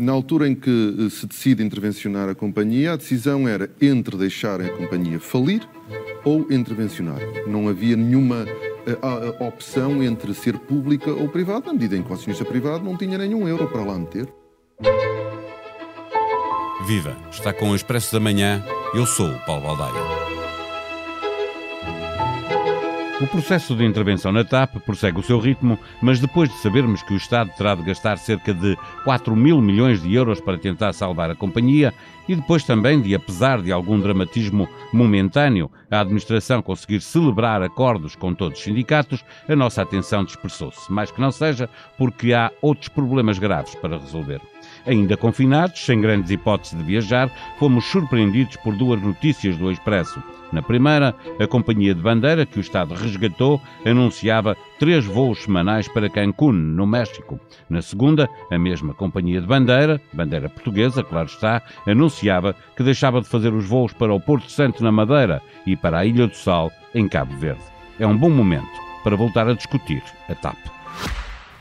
Na altura em que eh, se decide intervencionar a companhia, a decisão era entre deixarem a companhia falir ou intervencionar. Não havia nenhuma a, a opção entre ser pública ou privada, na medida em que o acionista privado não tinha nenhum euro para lá meter. Viva! Está com o Expresso da Manhã. Eu sou o Paulo Baldaia. O processo de intervenção na TAP prossegue o seu ritmo, mas depois de sabermos que o Estado terá de gastar cerca de 4 mil milhões de euros para tentar salvar a companhia, e depois também de, apesar de algum dramatismo momentâneo, a administração conseguir celebrar acordos com todos os sindicatos, a nossa atenção dispersou-se, mais que não seja porque há outros problemas graves para resolver. Ainda confinados, sem grandes hipóteses de viajar, fomos surpreendidos por duas notícias do Expresso. Na primeira, a companhia de bandeira que o Estado resgatou anunciava três voos semanais para Cancún, no México. Na segunda, a mesma companhia de bandeira, bandeira portuguesa, claro está, anunciava que deixava de fazer os voos para o Porto Santo na Madeira e para a Ilha do Sal, em Cabo Verde. É um bom momento para voltar a discutir a TAP.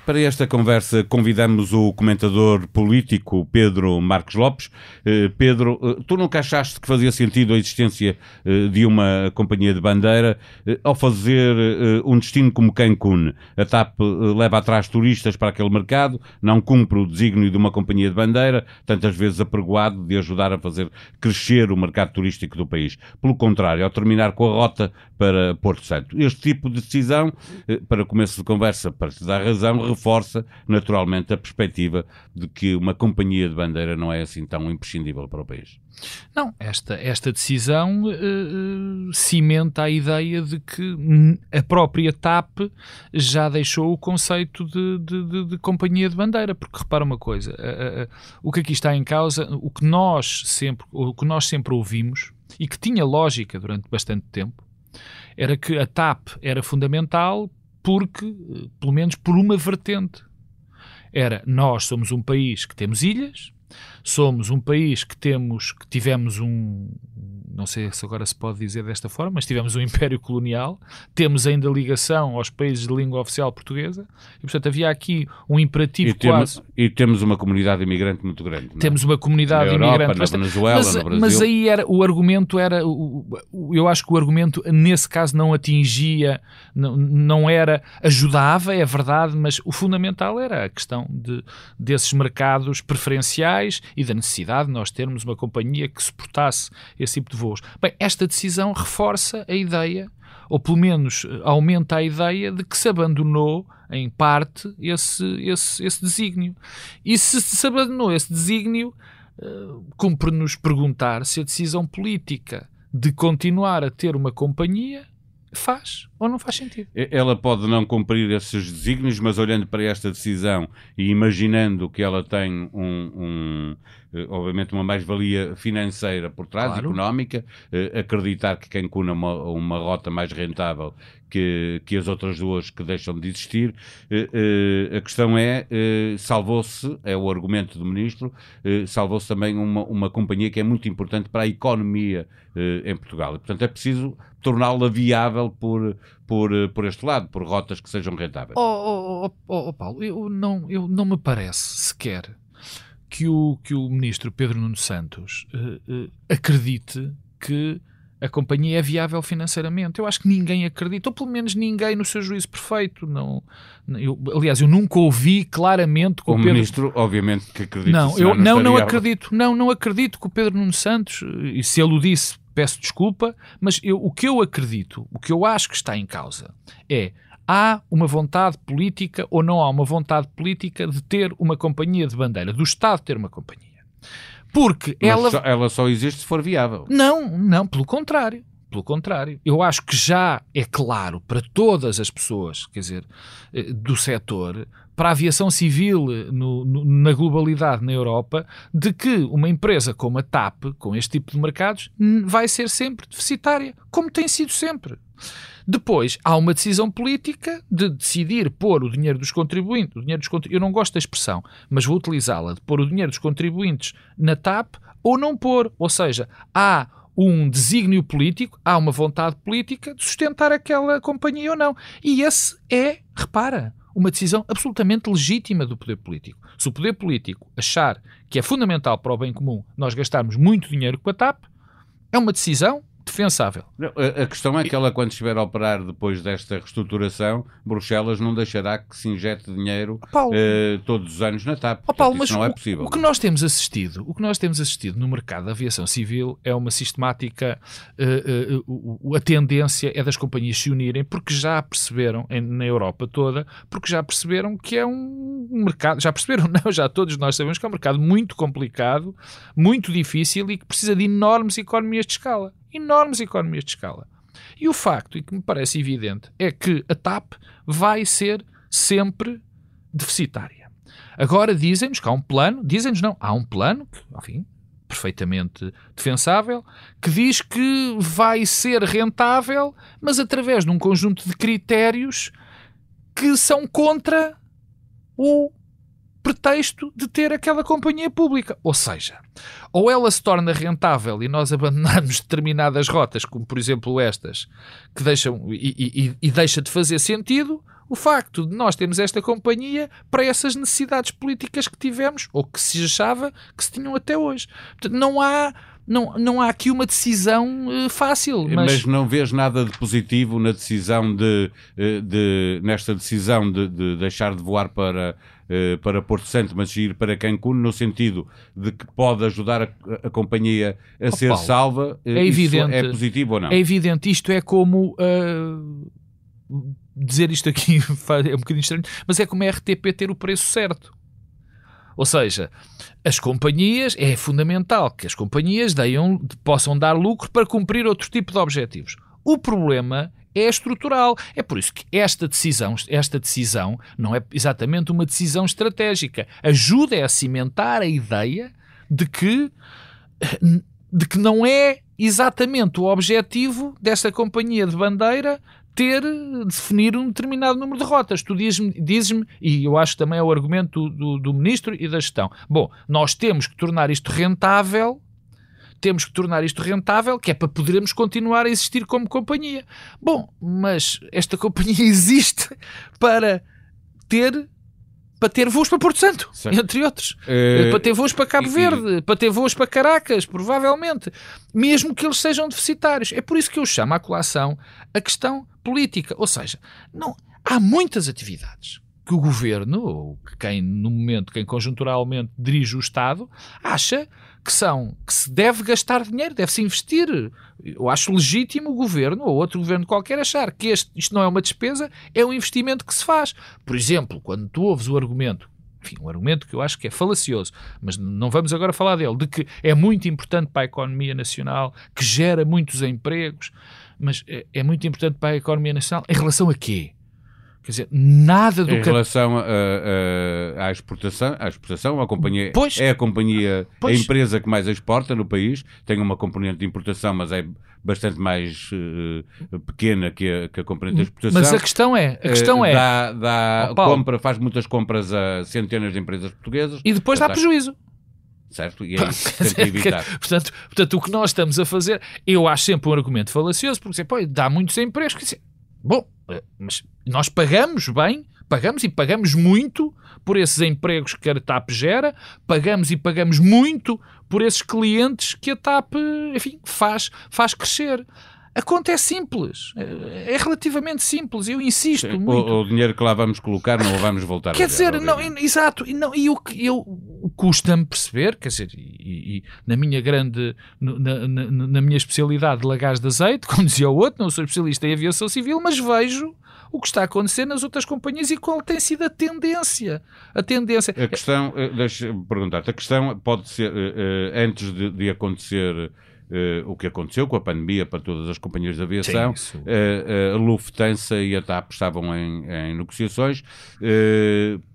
Para esta conversa convidamos o comentador político Pedro Marcos Lopes. Eh, Pedro, eh, tu nunca achaste que fazia sentido a existência eh, de uma companhia de bandeira ao fazer um destino como Cancún? A TAP leva atrás turistas para aquele mercado, não cumpre o desígnio de uma companhia de bandeira, tantas vezes apregoado de ajudar a fazer crescer o mercado turístico do país. Pelo contrário, ao terminar com a rota para Porto Santo. Este tipo de decisão, para começo de conversa, para te dar razão, reforça naturalmente a perspectiva de que uma companhia de bandeira não é assim tão imprescindível para o país. Não, esta, esta decisão uh, cimenta a ideia de que a própria TAP já deixou o conceito de, de, de, de companhia de bandeira, porque repara uma coisa, uh, uh, o que aqui está em causa, o que nós sempre, o que nós sempre ouvimos e que tinha lógica durante bastante tempo, era que a TAP era fundamental porque, eh, pelo menos por uma vertente. Era, nós somos um país que temos ilhas, somos um país que temos, que tivemos um, não sei se agora se pode dizer desta forma, mas tivemos um império colonial, temos ainda ligação aos países de língua oficial portuguesa, e portanto havia aqui um imperativo e quase... Temos, e temos uma comunidade imigrante muito grande. Não? Temos uma comunidade na Europa, imigrante... Na Venezuela, mas, no Brasil. mas aí era, o argumento era... Eu acho que o argumento nesse caso não atingia, não, não era... Ajudava, é verdade, mas o fundamental era a questão de, desses mercados preferenciais e da necessidade de nós termos uma companhia que suportasse esse tipo de voo voos. Bem, esta decisão reforça a ideia, ou pelo menos eh, aumenta a ideia de que se abandonou, em parte, esse, esse, esse desígnio. E se se abandonou esse desígnio, uh, cumpre-nos perguntar se a decisão política de continuar a ter uma companhia faz ou não faz sentido. Ela pode não cumprir esses desígnios, mas olhando para esta decisão e imaginando que ela tem um, um eh, obviamente uma mais-valia financeira por trás, claro. económica, eh, acreditar que Cancún é uma, uma rota mais rentável que, que as outras duas que deixam de existir. Eh, a questão é, salvou-se, é o argumento do Ministro, salvou-se também uma, uma companhia que é muito importante para a economia em Portugal. E, portanto, é preciso torná-la viável por, por, por este lado, por rotas que sejam rentáveis. Oh, oh, oh, oh Paulo, eu não, eu não me parece sequer que o, que o ministro Pedro Nuno Santos uh, uh, acredite que a companhia é viável financeiramente. Eu acho que ninguém acredita, ou pelo menos ninguém no seu juízo perfeito. Não, eu, aliás, eu nunca ouvi claramente que o, o Pedro... ministro, obviamente, que acredita. Não, eu não, não, não acredito. Não, não acredito que o Pedro Nuno Santos, e se ele o disse, peço desculpa, mas eu, o que eu acredito, o que eu acho que está em causa é há uma vontade política ou não há uma vontade política de ter uma companhia de bandeira, do Estado ter uma companhia. Porque Mas ela. Só, ela só existe se for viável. Não, não, pelo contrário. Pelo contrário, eu acho que já é claro para todas as pessoas, quer dizer, eh, do setor, para a aviação civil eh, no, no, na globalidade na Europa, de que uma empresa como a TAP, com este tipo de mercados, vai ser sempre deficitária, como tem sido sempre. Depois, há uma decisão política de decidir pôr o dinheiro dos contribuintes, o dinheiro dos contribuintes eu não gosto da expressão, mas vou utilizá-la, de pôr o dinheiro dos contribuintes na TAP ou não pôr. Ou seja, há um desígnio político, há uma vontade política de sustentar aquela companhia ou não. E esse é, repara, uma decisão absolutamente legítima do poder político. Se o poder político achar que é fundamental para o bem comum nós gastarmos muito dinheiro com a TAP, é uma decisão defensável. a, questão é que ela, quando estiver a operar depois desta reestruturação, Bruxelas não deixará que se injete dinheiro Paulo, uh, todos os anos na TAP. Oh, Paulo, mas não é possível. O, o, que nós temos assistido, o que nós temos assistido no mercado da aviação civil é uma sistemática, uh, uh, a tendência é das companhias se unirem porque já perceberam, em, na Europa toda, porque já perceberam que é um mercado, já perceberam, não, já todos nós sabemos que é um mercado muito complicado, muito difícil e que precisa de enormes economias de escala enormes economias de escala. E o facto, e que me parece evidente, é que a TAP vai ser sempre deficitária. Agora dizem-nos que há um plano, dizem-nos não, há um plano, que, enfim, perfeitamente defensável, que diz que vai ser rentável, mas através de um conjunto de critérios que são contra o pretexto de ter aquela companhia pública. Ou seja, ou ela se torna rentável e nós abandonarmos determinadas rotas, como por exemplo estas, que deixam e, e, e deixa de fazer sentido o facto de nós termos esta companhia para essas necessidades políticas que tivemos ou que se achava que se tinham até hoje. Portanto, não há não, não há aqui uma decisão uh, fácil. Mas... mas... não vês nada de positivo na decisão de, eh, de nesta decisão de, de deixar de voar para eh, para Porto Santo, mas ir para Cancún, no sentido de que pode ajudar a, a companhia a oh, ser Paulo, salva. Eh, é evidente. É positivo ou não? É evidente. Isto é como. Uh, dizer isto aqui é um bocadinho estranho, mas é como a RTP ter o preço certo. Ou seja, as companhias, é fundamental que as companhias deem, possam dar lucro para cumprir outro tipo de objetivos. O problema é estrutural. É por isso que esta decisão, esta decisão não é exatamente uma decisão estratégica. Ajuda a cimentar a ideia de que, de que não é exatamente o objetivo desta companhia de bandeira ter, definir um determinado número de rotas. Tu dizes-me, dizes e eu acho que também é o argumento do, do, do Ministro e da gestão, bom, nós temos que tornar isto rentável temos que tornar isto rentável, que é para podermos continuar a existir como companhia. Bom, mas esta companhia existe para ter para ter voos para Porto Santo, certo. entre outros. É... Para ter voos para Cabo e, Verde, e... para ter voos para Caracas, provavelmente. Mesmo que eles sejam deficitários. É por isso que eu chamo à colação a questão política. Ou seja, não, há muitas atividades que o governo, ou quem no momento, quem conjunturalmente dirige o Estado, acha que são que se deve gastar dinheiro, deve-se investir. Eu acho legítimo o governo ou outro governo qualquer achar que este, isto não é uma despesa, é um investimento que se faz. Por exemplo, quando tu ouves o argumento enfim, um argumento que eu acho que é falacioso, mas não vamos agora falar dele, de que é muito importante para a economia nacional, que gera muitos empregos, mas é, é muito importante para a economia nacional em relação a quê? Quer dizer, nada do em que... relação a, a, à exportação, à exportação, a companhia pois, é a companhia, pois. a empresa que mais exporta no país, tem uma componente de importação, mas é bastante mais uh, pequena que a, que a componente de exportação. Mas a questão é, a questão uh, é, dá, dá oh, compra, faz muitas compras a centenas de empresas portuguesas e depois dá prejuízo certo? E é isso que tem que evitar. portanto, portanto, o que nós estamos a fazer, eu acho sempre um argumento falacioso, porque pô, dá muitos empregos. Dizer, bom, eh, mas nós pagamos bem, pagamos e pagamos muito por esses empregos que a TAP gera, pagamos e pagamos muito por esses clientes que a TAP, enfim, faz, faz crescer. A conta é simples, é relativamente simples, eu insisto Sim, muito. O, o, dinheiro que lá vamos colocar não o vamos voltar quer a Quer dizer, não, exato, e, não, e o que eu custa-me perceber, quer dizer, e, e na minha grande, na, na, na, minha especialidade de lagares de azeite, como dizia o outro, não sou especialista em aviação civil, mas vejo o que está a acontecer nas outras companhias e qual tem sido a tendência. A tendência. A questão, eh, deixa-me perguntar-te, a questão pode ser, eh, eh, antes de, de acontecer o que aconteceu com a pandemia para todas as companhias de aviação. Sim, uh, uh, a Lufthansa e a TAP estavam em, em negociações.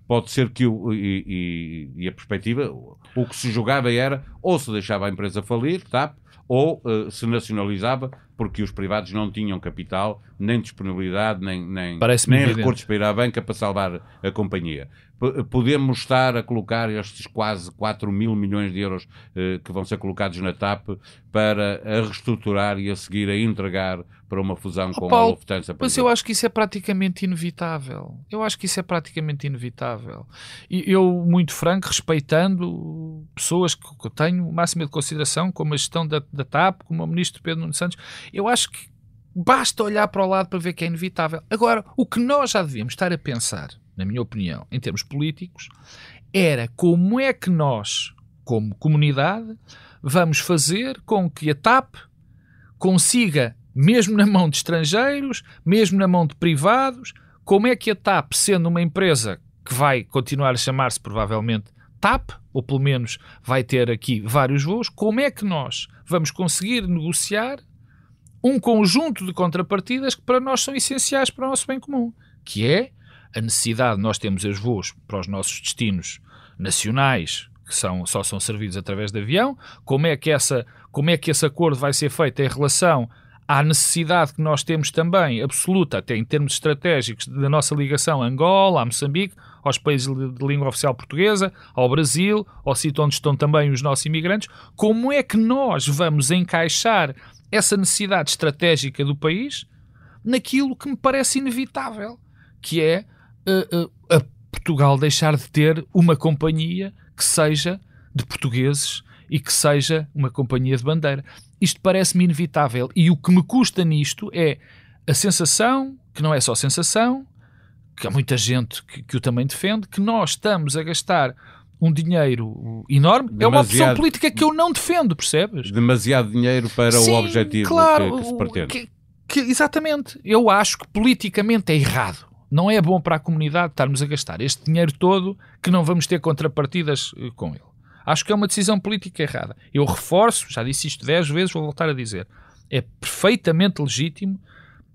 Pode ser que o, e, e, e, a perspectiva, o que se julgava era ou se deixava a empresa falir, TAP, ou se nacionalizava porque os privados não tinham capital, nem disponibilidade, nem, nem, nem recursos para ir à banca para salvar a companhia. P podemos estar a colocar estes quase 4 mil milhões de euros eh, que vão ser colocados na TAP para a reestruturar e a seguir a entregar para uma fusão oh, com Paulo, a Lufthansa. Mas eu acho que isso é praticamente inevitável. Eu acho que isso é praticamente inevitável. E eu, muito franco, respeitando pessoas que eu tenho máxima de consideração, como a gestão da, da TAP, como o ministro Pedro Nuno Santos, eu acho que basta olhar para o lado para ver que é inevitável. Agora, o que nós já devíamos estar a pensar, na minha opinião, em termos políticos, era como é que nós, como comunidade, vamos fazer com que a TAP consiga, mesmo na mão de estrangeiros, mesmo na mão de privados, como é que a TAP, sendo uma empresa que vai continuar a chamar-se provavelmente TAP, ou pelo menos vai ter aqui vários voos, como é que nós vamos conseguir negociar um conjunto de contrapartidas que para nós são essenciais para o nosso bem comum, que é a necessidade de nós termos os voos para os nossos destinos nacionais que são, só são servidos através de avião, como é, que essa, como é que esse acordo vai ser feito em relação à necessidade que nós temos também, absoluta, até em termos estratégicos, da nossa ligação a Angola, a Moçambique, aos países de língua oficial portuguesa, ao Brasil, ao sítio onde estão também os nossos imigrantes, como é que nós vamos encaixar essa necessidade estratégica do país naquilo que me parece inevitável, que é uh, a Portugal deixar de ter uma companhia que seja de portugueses e que seja uma companhia de bandeira. Isto parece-me inevitável e o que me custa nisto é a sensação, que não é só sensação, que há muita gente que, que o também defende, que nós estamos a gastar um dinheiro enorme. Demasiado, é uma opção política que eu não defendo, percebes? Demasiado dinheiro para Sim, o objetivo claro, que, que se pretende. Que, que, exatamente. Eu acho que politicamente é errado. Não é bom para a comunidade estarmos a gastar este dinheiro todo que não vamos ter contrapartidas eh, com ele. Acho que é uma decisão política errada. Eu reforço, já disse isto dez vezes, vou voltar a dizer. É perfeitamente legítimo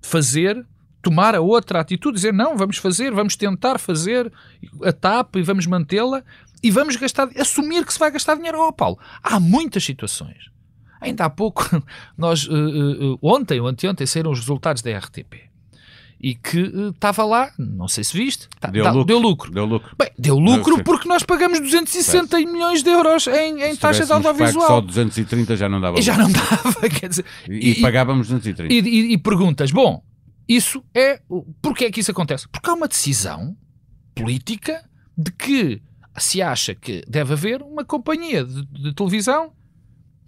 fazer, tomar a outra atitude, dizer não, vamos fazer, vamos tentar fazer a TAP e vamos mantê-la e vamos gastar, assumir que se vai gastar dinheiro. Oh, Paulo, há muitas situações. Ainda há pouco, nós, uh, uh, ontem ou anteontem, saíram os resultados da RTP e que estava uh, lá, não sei se viste, tá, deu, tá, lucro. deu lucro. Deu lucro. Bem, deu lucro porque nós pagamos 260 milhões de euros em, em taxa de audiovisual. Só 230 já não dava. E já não dava, quer dizer. E, e pagávamos 230. E, e, e perguntas, bom, isso é. Porquê é que isso acontece? Porque há uma decisão política de que se acha que deve haver uma companhia de, de televisão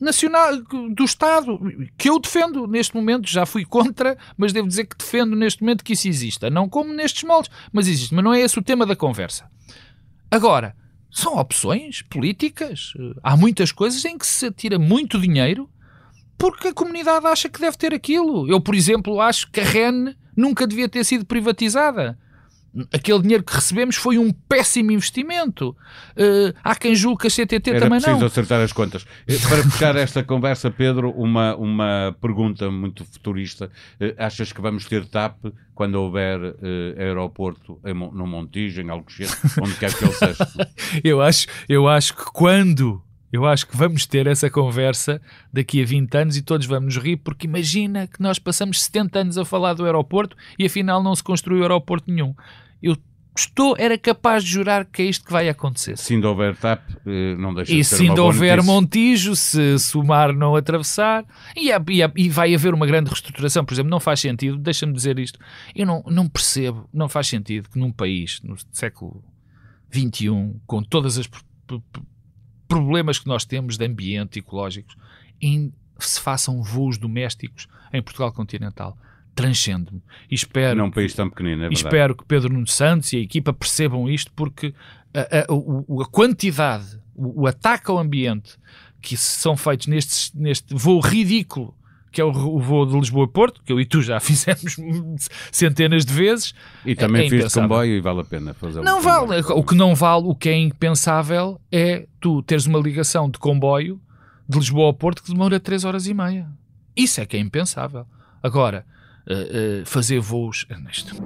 nacional do Estado, que eu defendo neste momento, já fui contra, mas devo dizer que defendo neste momento que isso exista. Não como nestes moldes, mas existe. Mas não é esse o tema da conversa. Agora, são opções políticas. Há muitas coisas em que se tira muito dinheiro porque a comunidade acha que deve ter aquilo. Eu, por exemplo, acho que a REN nunca devia ter sido privatizada aquele dinheiro que recebemos foi um péssimo investimento. Uh, há quem julgue que a CTT Era também não. preciso acertar as contas. Eh, para fechar esta conversa, Pedro, uma, uma pergunta muito futurista. Uh, achas que vamos ter TAP quando houver uh, aeroporto em, no Montijo, em Alcochete, onde quer que ele seja? eu, acho, eu acho que quando eu acho que vamos ter essa conversa daqui a 20 anos e todos vamos rir, porque imagina que nós passamos 70 anos a falar do aeroporto e afinal não se construiu aeroporto nenhum. Eu estou, era capaz de jurar que é isto que vai acontecer. Se ainda houver TAP, eh, não deixa e de ser se ainda houver Montijo, se, se, o mar não atravessar, e, e, e, vai haver uma grande reestruturação. Por exemplo, não faz sentido, deixa-me dizer isto, eu não, não percebo, não faz sentido que num país, no século XXI, com todas as problemas que nós temos de ambiente ecológicos, em, se façam voos domésticos em Portugal continental. Transcende-me. Espero, Não um país tão pequenino, é espero que Pedro Nuno Santos e a equipa percebam isto, porque a, a, a quantidade, o, o, ataque ao ambiente que são feitos neste, neste voo ridículo que é o, o voo de Lisboa-Porto, que eu e tu já fizemos centenas de vezes. E também é, é fiz de comboio e vale a pena fazer Não vale. O que não vale, o que é impensável é tu teres uma ligação de comboio de Lisboa ao Porto que demora 3 horas e meia. Isso é que é impensável. Agora, uh, uh, fazer voos... Ernesto...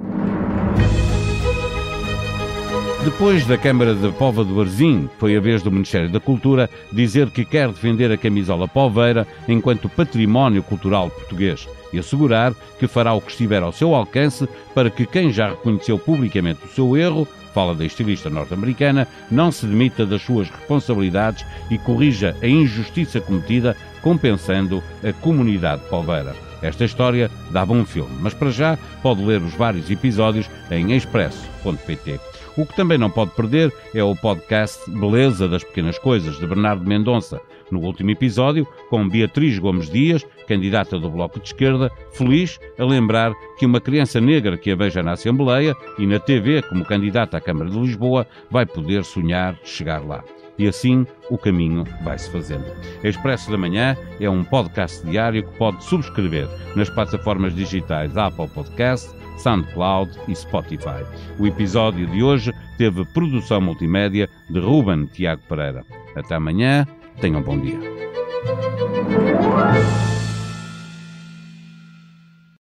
Depois da Câmara de Pova do Arzim, foi a vez do Ministério da Cultura dizer que quer defender a camisola poveira enquanto património cultural português e assegurar que fará o que estiver ao seu alcance para que quem já reconheceu publicamente o seu erro, fala da estilista norte-americana, não se demita das suas responsabilidades e corrija a injustiça cometida, compensando a comunidade poveira. Esta história dava um filme, mas para já pode ler os vários episódios em expresso.pt. O que também não pode perder é o podcast Beleza das Pequenas Coisas, de Bernardo Mendonça. No último episódio, com Beatriz Gomes Dias, candidata do Bloco de Esquerda, feliz a lembrar que uma criança negra que a veja na Assembleia e na TV como candidata à Câmara de Lisboa vai poder sonhar chegar lá. E assim o caminho vai-se fazendo. Expresso da Manhã é um podcast diário que pode subscrever nas plataformas digitais Apple Podcast, SoundCloud e Spotify. O episódio de hoje teve produção multimédia de Ruben Tiago Pereira. Até amanhã, tenham um bom dia.